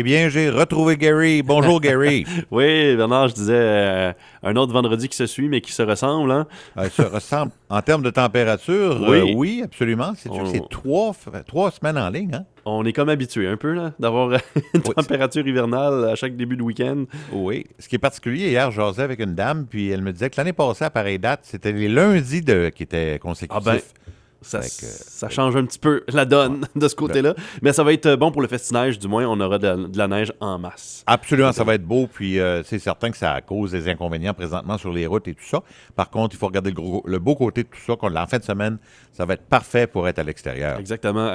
Eh bien, j'ai retrouvé Gary. Bonjour, Gary. oui, Bernard, je disais euh, un autre vendredi qui se suit, mais qui se ressemble. Hein? Euh, se ressemble. En termes de température, euh, oui, absolument. C'est c'est trois, trois semaines en ligne. Hein? On est comme habitué un peu d'avoir une température hivernale à chaque début de week-end. Oui. Ce qui est particulier, hier, j'osais avec une dame, puis elle me disait que l'année passée, à pareille date, c'était les lundis de, qui étaient consécutifs. Ah ben, ça, ça, change un petit peu la donne de ce côté-là. Mais ça va être bon pour le festinage, du moins, on aura de, la neige en masse. Absolument, ça va être beau. Puis euh, c'est certain que ça cause des inconvénients présentement sur les routes et tout ça. Par contre, il faut regarder le, le beau côté de tout ça, qu'on en fin de semaine, ça va être parfait pour être à l'extérieur. Exactement.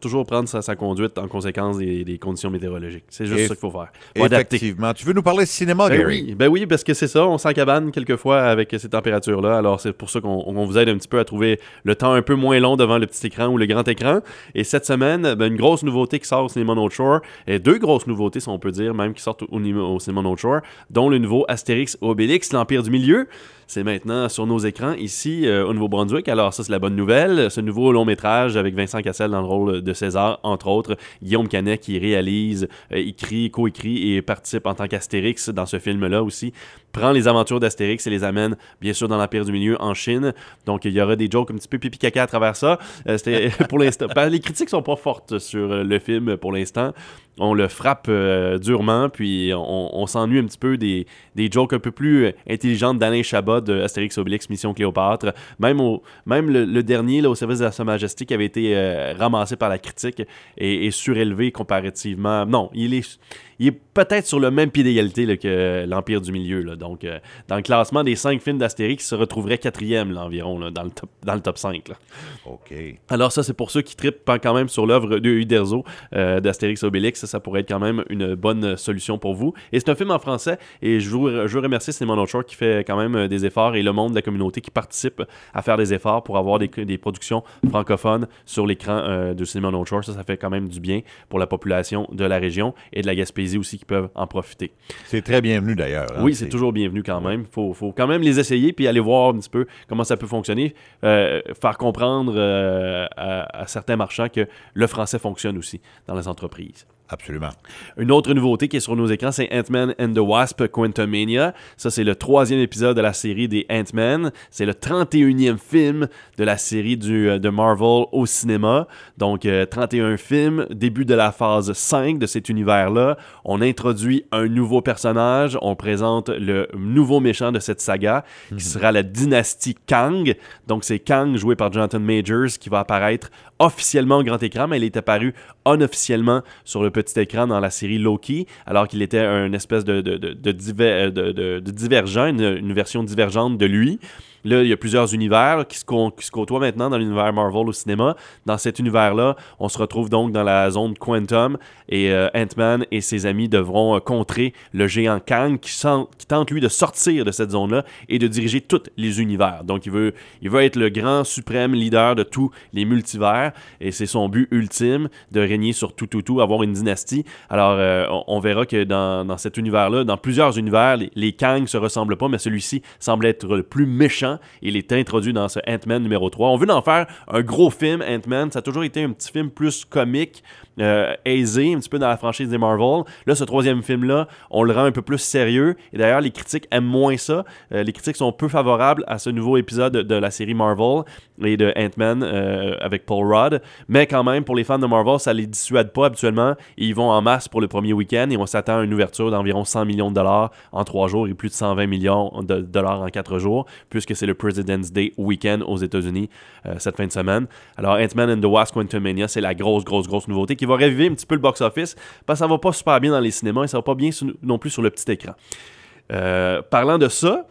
toujours prendre sa, conduite en conséquence des, conditions météorologiques. C'est juste ça qu'il faut faire. effectivement. Tu veux nous parler de cinéma, ben Gary? Oui. Ben oui, parce que c'est ça. On s'encabane quelquefois avec ces températures-là. Alors, c'est pour ça qu'on vous aide un petit peu à trouver le temps un peu moins long devant le petit écran ou le grand écran. Et cette semaine, ben, une grosse nouveauté qui sort au cinéma No Shore, et deux grosses nouveautés, si on peut dire, même qui sortent au, cinéma No Shore, dont le nouveau Astérix Obélix, l'Empire du Milieu c'est maintenant sur nos écrans ici euh, au Nouveau-Brunswick. Alors ça, c'est la bonne nouvelle. Ce nouveau long métrage avec Vincent Cassel dans le rôle de César, entre autres, Guillaume Canet qui réalise, euh, écrit, coécrit et participe en tant qu'Astérix dans ce film-là aussi, prend les aventures d'Astérix et les amène bien sûr dans l'Empire du Milieu en Chine. Donc il y aura des jokes un petit peu pipi à travers ça. Euh, c'était pour l'instant. Ben, les critiques sont pas fortes sur le film pour l'instant on le frappe euh, durement, puis on, s'ennuie un petit peu des, des, jokes un peu plus intelligentes d'Alain Chabat de Astérix Obélix Mission Cléopâtre. Même, au, même le, dernier, là, au service de Sa Majesté, qui avait été euh, ramassé par la critique et, surélevé comparativement. Non, il est, il est peut-être sur le même pied d'égalité que l'Empire du Milieu. Là. Donc, euh, dans le classement des cinq films d'Astérix, il se retrouverait quatrième environ dans, le dans le top 5. OK. Alors, ça, c'est pour ceux qui trippent quand même sur l'œuvre de Uderzo euh, d'Astérix Obélix. Ça, pourrait être quand même une bonne solution pour vous. Et c'est un film en français. Et je vous, je remercie Simon Shore qui fait quand même des efforts et le monde de la communauté qui participe à faire des efforts pour avoir des, des productions francophones sur l'écran euh, de Cinéma No Shore. Ça, ça fait quand même du bien pour la population de la région et de la Gaspésie aussi qui peuvent en profiter. C'est très bienvenu d'ailleurs. Hein, oui, c'est toujours bienvenu quand même. Il faut, quand même les essayer puis aller voir un petit peu comment ça peut fonctionner. Euh, faire comprendre euh, à certains marchands que le français fonctionne aussi dans les entreprises. Absolument. Une autre nouveauté qui est sur nos écrans, c'est Ant-Man and the Wasp Quantumania. Ça, c'est le troisième épisode de la série des Ant-Man. C'est le 31e film de la série du, euh, de Marvel au cinéma. Donc, 31 euh, films, début de la phase 5 de cet univers-là. On introduit un nouveau personnage. On présente le nouveau méchant de cette saga, qui mhm. sera la dynastie Kang. Donc, c'est Kang, joué par Jonathan Majors, qui va apparaître officiellement au grand écran, mais il est apparu unofficiellement sur le petit écran dans la série Loki, alors qu'il était un espèce de, de, de, divergent, une, version divergente de lui. Là, il y a plusieurs univers qui se, côtoient maintenant dans l'univers Marvel au cinéma. Dans cet univers-là, on se retrouve donc dans la zone Quantum et euh, Ant-Man et ses amis devront euh, contrer le géant Kang qui, qui, tente lui de sortir de cette zone-là et de diriger tous les univers. Donc il veut, il veut être le grand suprême leader de tous les multivers et c'est son but ultime de régner sur tout, tout, tout, avoir une dynastie. Alors euh, on, verra que dans, dans cet univers-là, dans plusieurs univers, les, les Kang se ressemblent pas, mais celui-ci semble être le plus méchant il est introduit dans ce Ant-Man numéro 3. On veut en faire un gros film, Ant-Man. Ça a toujours été un petit film plus comique, euh, aisé, un petit peu dans la franchise des Marvel. Là, ce troisième film-là, on le rend un peu plus sérieux. Et d'ailleurs, les critiques aiment moins ça. Euh, les critiques sont peu favorables à ce nouveau épisode de la série Marvel et de Ant-Man euh, avec Paul Rudd. Mais quand même, pour les fans de Marvel, ça les dissuade pas habituellement. ils vont en masse pour le premier week-end et on s'attend à une ouverture d'environ 100 millions de dollars en trois jours et plus de 120 millions de dollars en quatre jours, puisque c'est le President's Day week-end aux États-Unis cette fin de semaine. Alors, Ant-Man and the Wasp Quantumania, c'est la grosse, grosse, grosse nouveauté qui va réviver un petit peu le box-office, parce que ça va pas super bien dans les cinémas et ça va pas bien non plus sur le petit écran. Euh, parlant de ça,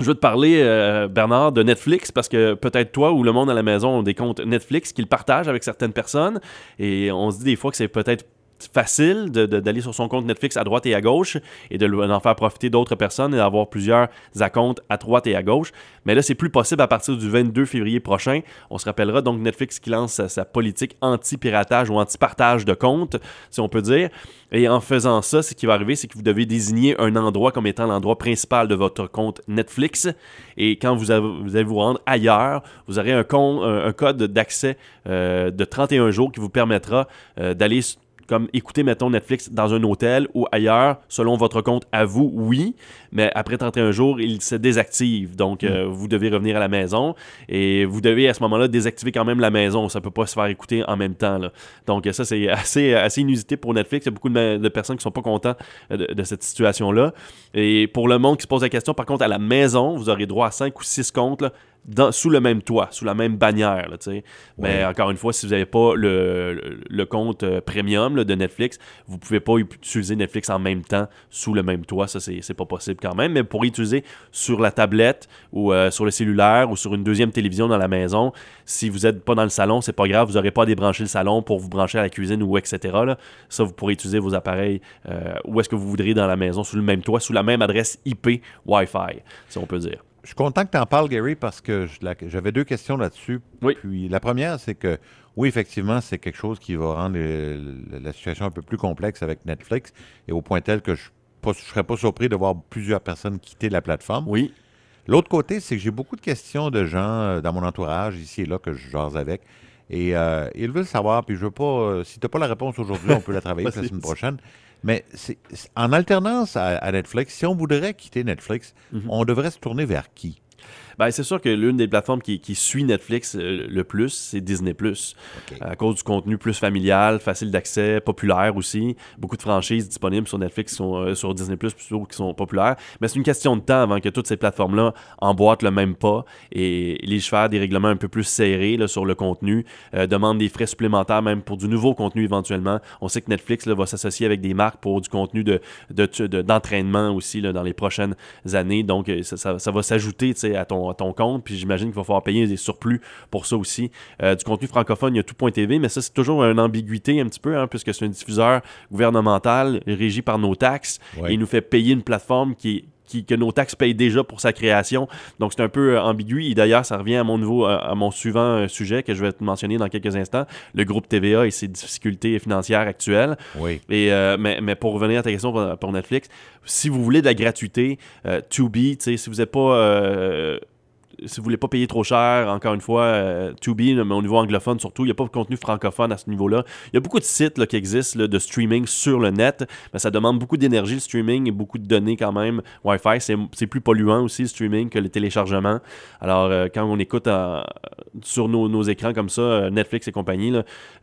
je veux te parler, euh, Bernard, de Netflix, parce que peut-être toi ou le monde à la maison ont des comptes Netflix qu'ils partagent avec certaines personnes, et on se dit des fois que c'est peut-être facile d'aller sur son compte Netflix à droite et à gauche et de d'en faire profiter d'autres personnes et d'avoir plusieurs comptes à droite et à gauche. Mais là, c'est plus possible à partir du 22 février prochain. On se rappellera donc Netflix qui lance sa, politique anti-piratage ou anti-partage de comptes, si on peut dire. Et en faisant ça, ce qui va arriver, c'est que vous devez désigner un endroit comme étant l'endroit principal de votre compte Netflix. Et quand vous, allez vous rendre ailleurs, vous aurez un, un code d'accès euh, de 31 jours qui vous permettra euh, d'aller comme écouter, mettons, Netflix dans un hôtel ou ailleurs, selon votre compte à vous, oui, mais après 31 jours, il se désactive. Donc, euh, vous devez revenir à la maison et vous devez à ce moment-là désactiver quand même la maison. Ça peut pas se faire écouter en même temps. là. Donc, ça, c'est assez, assez inusité pour Netflix. Il y a beaucoup de, de personnes qui sont pas contents euh, de, de cette situation-là. Et pour le monde qui se pose la question, par contre, à la maison, vous aurez droit à 5 ou 6 comptes là, dans- sous le même toit, sous la même bannière. Là. Mais encore une fois, si vous n'avez pas le, le- le compte euh, premium là, de Netflix, vous ne pouvez pas utiliser Netflix en même temps sous le même toit. Ça, c'est c'est pas possible quand même. Mais pour utiliser sur la tablette ou euh, sur le cellulaire ou sur une deuxième télévision dans la maison, si vous n'êtes pas dans le salon, c'est pas grave. Vous n'aurez pas à débrancher le salon pour vous brancher à la cuisine ou etc. là. Ça, vous pourrez utiliser vos appareils euh, où est-ce que vous voudrez dans la maison, sous le même toit, sous la même adresse IP Wi-Fi, si on peut dire. Je suis content que tu en parles, Gary, parce que j'avais deux questions là-dessus. Oui. Puis la première, c'est que oui, effectivement, c'est quelque chose qui va rendre le- la situation un peu plus complexe avec Netflix et au point tel que je ne serais pas surpris de voir plusieurs personnes quitter la plateforme. Oui. L'autre côté, c'est que j'ai beaucoup de questions de gens euh, dans mon entourage, ici et là, que je jase avec. Et euh, ils veulent savoir, puis je veux pas. euh, si tu n'as pas la réponse aujourd'hui, on peut la travailler la semaine prochaine. Mais c'est- c'est- en alternance à, à Netflix, si on voudrait quitter Netflix, on devrait se tourner vers qui? Ben, c'est sûr que l'une des plateformes qui, qui suit Netflix euh, le plus, c'est Disney+. À cause du contenu plus familial, facile d'accès, populaire aussi. Beaucoup de franchises disponibles sur Netflix sont, euh, sur Disney+, plutôt, qui sont populaires. Mais c'est une question de temps avant que toutes ces plateformes-là emboîtent le même pas et légifèrent des règlements un peu plus serrés là, sur le contenu, euh, demandent des frais supplémentaires même pour du nouveau contenu éventuellement. On sait que Netflix là, va s'associer avec des marques pour du contenu de, de- de- d'entraînement aussi là, dans les prochaines années. Donc, ça, ça- ça va s'ajouter à ton, ton compte. Puis j'imagine qu'il va falloir payer des surplus pour ça aussi. Euh, du contenu francophone, il y a tout.tv, mais ça, c'est toujours une ambiguïté un petit peu, hein, puisque c'est un diffuseur gouvernemental régi par nos taxes. Ouais. Et il nous fait payer une plateforme qui est qui- que nos taxes payent déjà pour sa création. Donc, c'est un peu euh, ambigu. Et d'ailleurs, ça revient à mon nouveau, à, à mon suivant euh, sujet que je vais te mentionner dans quelques instants, le groupe TVA et ses difficultés financières actuelles. Oui. Et, euh, mais, mais pour revenir à ta question pour, pour Netflix, si vous voulez de la gratuité, euh, tu sais, si vous n'êtes pas. euh, si vous voulez pas payer trop cher, encore une fois, euh, Tubi, mais au niveau anglophone surtout, il n'y a pas de contenu francophone à ce niveau-là. Il y a beaucoup de sites là, qui existent de streaming sur le net, mais ça demande beaucoup d'énergie le streaming et beaucoup de données quand même. Wi-Fi, c'est plus polluant aussi le streaming que le téléchargement. Alors, euh, quand on écoute en- sur nos, nos écrans comme ça, euh, Netflix et compagnie,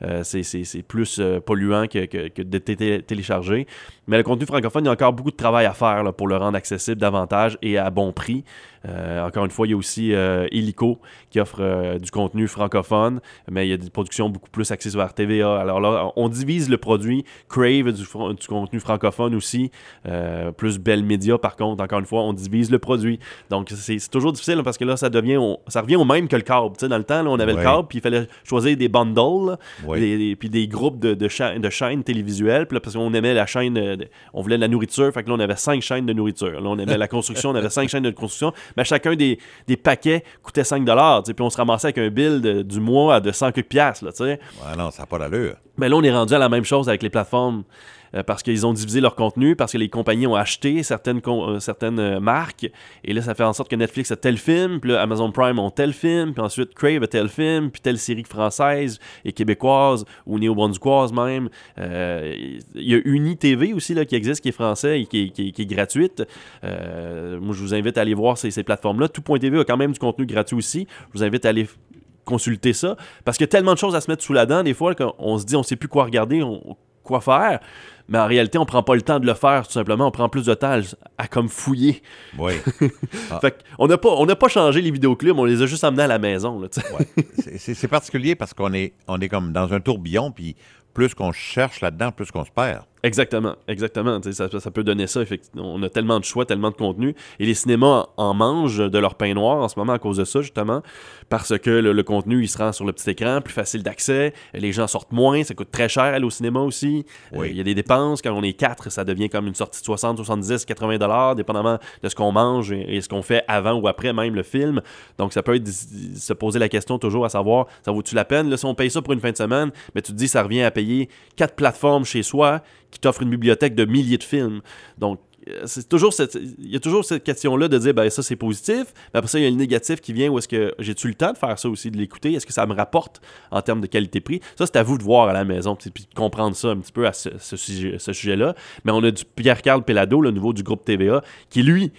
euh, c'est- plus euh, polluant que, que- de té- télécharger. Mais le contenu francophone, il y a encore beaucoup de travail à faire pour le rendre accessible davantage et à bon prix. Euh, encore une fois, il y a aussi euh, Illico qui offre euh, du contenu francophone, mais il y a des productions beaucoup plus axées sur RTVA. Alors là, on divise le produit. Crave du, contenu francophone aussi, euh, plus Bell Media par contre. Encore une fois, on divise le produit. Donc c'est toujours difficile hein, parce que là, ça devient, on- ça revient au même que le câble. Tu sais, dans le temps, là, on avait Ouais. le câble, puis il fallait choisir des bundles, Oui. des- des- puis des groupes de, de, cha- de chaînes télévisuelles. Puis là, parce qu'on aimait la chaîne, de- on voulait de la nourriture, fait que là, on avait cinq chaînes de nourriture. Là, on aimait la construction, on avait cinq chaînes de construction. Mais chacun des, des paquets coûtait 5 tu sais, Puis on se ramassait avec un bill de- du mois de 100 quelques piastres, là, tu sais. Ah non, ça n'a pas d'allure. Mais là, on est rendu à la même chose avec les plateformes. Euh, parce qu'ils ont divisé leur contenu, parce que les compagnies ont acheté certaines, euh, certaines euh, marques. Et là, ça fait en sorte que Netflix a tel film, puis là, Amazon Prime ont tel film, puis ensuite Crave a tel film, puis telle série française et québécoise, ou néo-brunswickoise même. Il y a Uni TV aussi là, qui existe, qui est français et qui est, gratuite. Moi, je vous invite à aller voir ces, ces plateformes-là. Tout.tv a quand même du contenu gratuit aussi. Je vous invite à aller consulter ça parce qu'il y a tellement de choses à se mettre sous la dent des fois qu'on se dit on sait plus quoi regarder quoi faire mais en réalité on prend pas le temps de le faire tout simplement on prend plus de temps à, à comme fouiller Oui. Ah. fait on n'a pas on n'a pas changé les vidéoclubs on les a juste amenés à la maison. Ouais. C'est- particulier parce qu'on est, on est comme dans un tourbillon, puis plus qu'on cherche là-dedans, plus qu'on se perd. Exactement, exactement. Ça, ça peut donner ça. effectivement. On a tellement de choix, tellement de contenu. Et les cinémas en mangent de leur pain noir en ce moment à cause de ça, justement. Parce que le, le contenu, il se rend sur le petit écran, plus facile d'accès. Les gens sortent moins, ça coûte très cher aller au cinéma aussi. Euh, Oui. Il y a des dépenses. Quand on est quatre, ça devient comme une sortie de 60, 70, 80 dollars, dépendamment de ce qu'on mange et, et ce qu'on fait avant ou après même le film. Donc, ça peut être se poser la question toujours à savoir, ça vaut-tu la peine? Là, si on paye ça pour une fin de semaine, mais tu te dis, ça revient à payer quatre plateformes chez soi qui t'offrent une bibliothèque de milliers de films. Donc, c'est toujours cette, il y a toujours cette question-là de dire, ben ça c'est positif, mais après ça, il y a le négatif qui vient où est-ce que j'ai-tu le temps de faire ça aussi, de l'écouter, est-ce que ça me rapporte en termes de qualité-prix? Ça, c'est à vous de voir à la maison, puis de comprendre ça un petit peu à ce, ce sujet-là. Mais on a du Pierre-Carl Pelado, le nouveau du groupe TVA, qui lui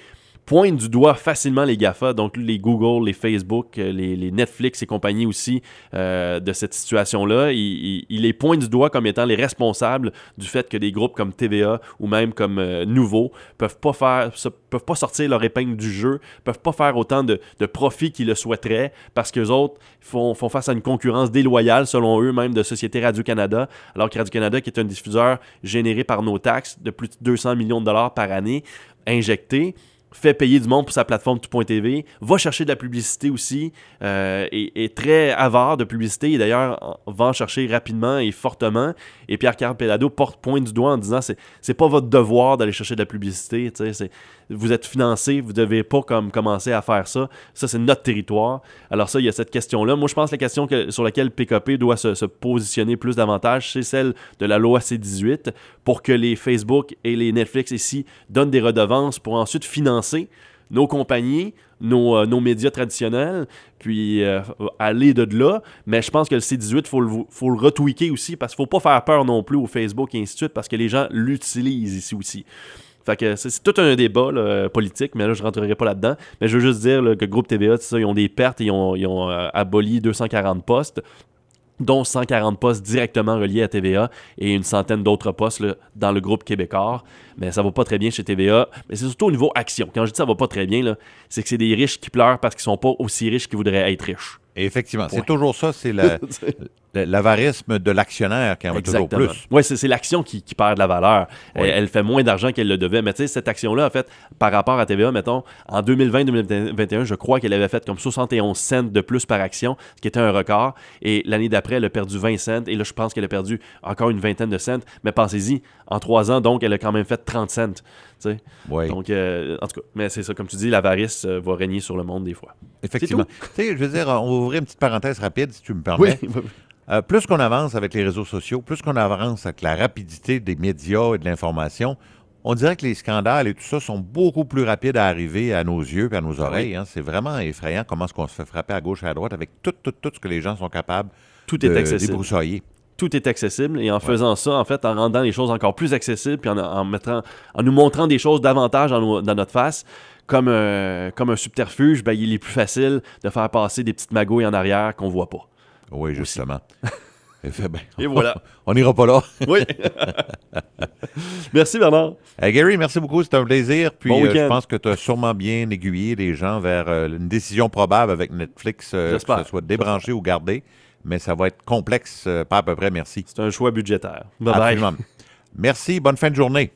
pointe du doigt facilement les GAFA, donc les Google, les Facebook, euh, les, Netflix et compagnie aussi euh, de cette situation-là. Il, les pointe du doigt comme étant les responsables du fait que des groupes comme TVA ou même comme euh, Nouveau peuvent pas faire, peuvent pas sortir leur épingle du jeu, peuvent pas faire autant de, de profits qu'ils le souhaiteraient parce qu'eux autres font, font face à une concurrence déloyale selon eux même de Société Radio-Canada, alors que Radio-Canada qui est un diffuseur généré par nos taxes de plus de 200 millions de dollars par année injectés fait payer du monde pour sa plateforme tout.tv, va chercher de la publicité aussi, euh, et est très avare de publicité, et d'ailleurs va en chercher rapidement et fortement. Et Pierre-Carl Pelado porte point du doigt en disant c'est, c'est pas votre devoir d'aller chercher de la publicité, c'est, vous êtes financé, vous devez pas comme commencer à faire ça. Ça, c'est notre territoire. Alors ça, il y a cette question-là. Moi, je pense que la question sur laquelle PKP doit se, positionner plus davantage, c'est celle de la loi C-18 pour que les Facebook et les Netflix ici donnent des redevances pour ensuite financer nos compagnies, nos, euh, nos, médias traditionnels, puis euh, aller de là. Mais je pense que le C18, il faut le, faut le retweaker aussi, parce qu'il ne faut pas faire peur non plus au Facebook et ainsi de suite, parce que les gens l'utilisent ici aussi. Fait c'est tout un débat politique, mais là, je rentrerai pas là-dedans. Mais je veux juste dire que Groupe TVA, ils ont des pertes, ils ont, ils ont euh, aboli 240 postes dont 140 postes directement reliés à TVA et une centaine d'autres postes dans le groupe québécois. Mais ça va pas très bien chez TVA. Mais c'est surtout au niveau action. Quand je dis ça va pas très bien, c'est que c'est des riches qui pleurent parce qu'ils sont pas aussi riches qu'ils voudraient être riches. effectivement, c'est toujours ça, c'est l'avarisme de l'actionnaire qui en veut toujours plus. Oui, c'est l'action qui, perd de la valeur. Elle, fait moins d'argent qu'elle le devait. Mais tu sais, cette action-là, en fait, par rapport à TVA, mettons, en 2020-2021, je crois qu'elle avait fait comme 71 cents de plus par action, ce qui était un record. Et l'année d'après, elle a perdu 20 cents. Et là, je pense qu'elle a perdu encore une vingtaine de cents. Mais pensez-y, en trois ans, donc, elle a quand même fait 30 cents. Oui. Donc, euh, en tout cas, mais c'est ça, comme tu dis, l'avarice euh, va régner sur le monde des fois. Effectivement. Tu sais, je veux dire, on va ouvrir une petite parenthèse rapide, si tu me permets. Oui. Euh, plus qu'on avance avec les réseaux sociaux, plus qu'on avance avec la rapidité des médias et de l'information, on dirait que les scandales et tout ça sont beaucoup plus rapides à arriver à nos yeux et à nos oreilles. Hein. C'est vraiment effrayant comment est-ce qu'on se fait frapper à gauche et à droite avec tout, tout, tout ce que les gens sont capables tout de est accessible. débroussailler. Tout est accessible et en faisant ça, en fait, en rendant les choses encore plus accessibles puis en, mettant, en nous montrant des choses davantage dans, notre face, comme, un, comme un subterfuge, ben, il est plus facile de faire passer des petites magouilles en arrière qu'on voit pas. Oui, justement. Et, voilà. On n'ira pas là. oui. merci Bernard. Gary, merci beaucoup. C'était un plaisir. Puis euh, je pense que tu as sûrement bien aiguillé les gens vers euh, une décision probable avec Netflix, euh, que ce soit débranché ou gardé. Mais ça va être complexe, pas à peu près. Merci. C'est un choix budgétaire. Bye bye. Merci. Bonne fin de journée.